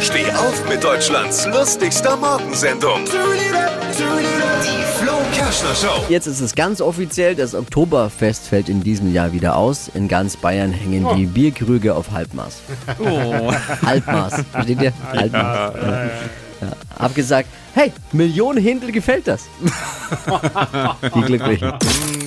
Steh auf mit Deutschlands lustigster Morgensendung. Die Flo Kerschner Show. Jetzt ist es ganz offiziell, das Oktoberfest fällt in diesem Jahr wieder aus. In ganz Bayern hängen die Bierkrüge auf Halbmaß. Halbmaß, versteht ihr? Halbmaß. Ja. Ja. Hab gesagt, hey, Millionen Hindel gefällt das. die Glücklichen.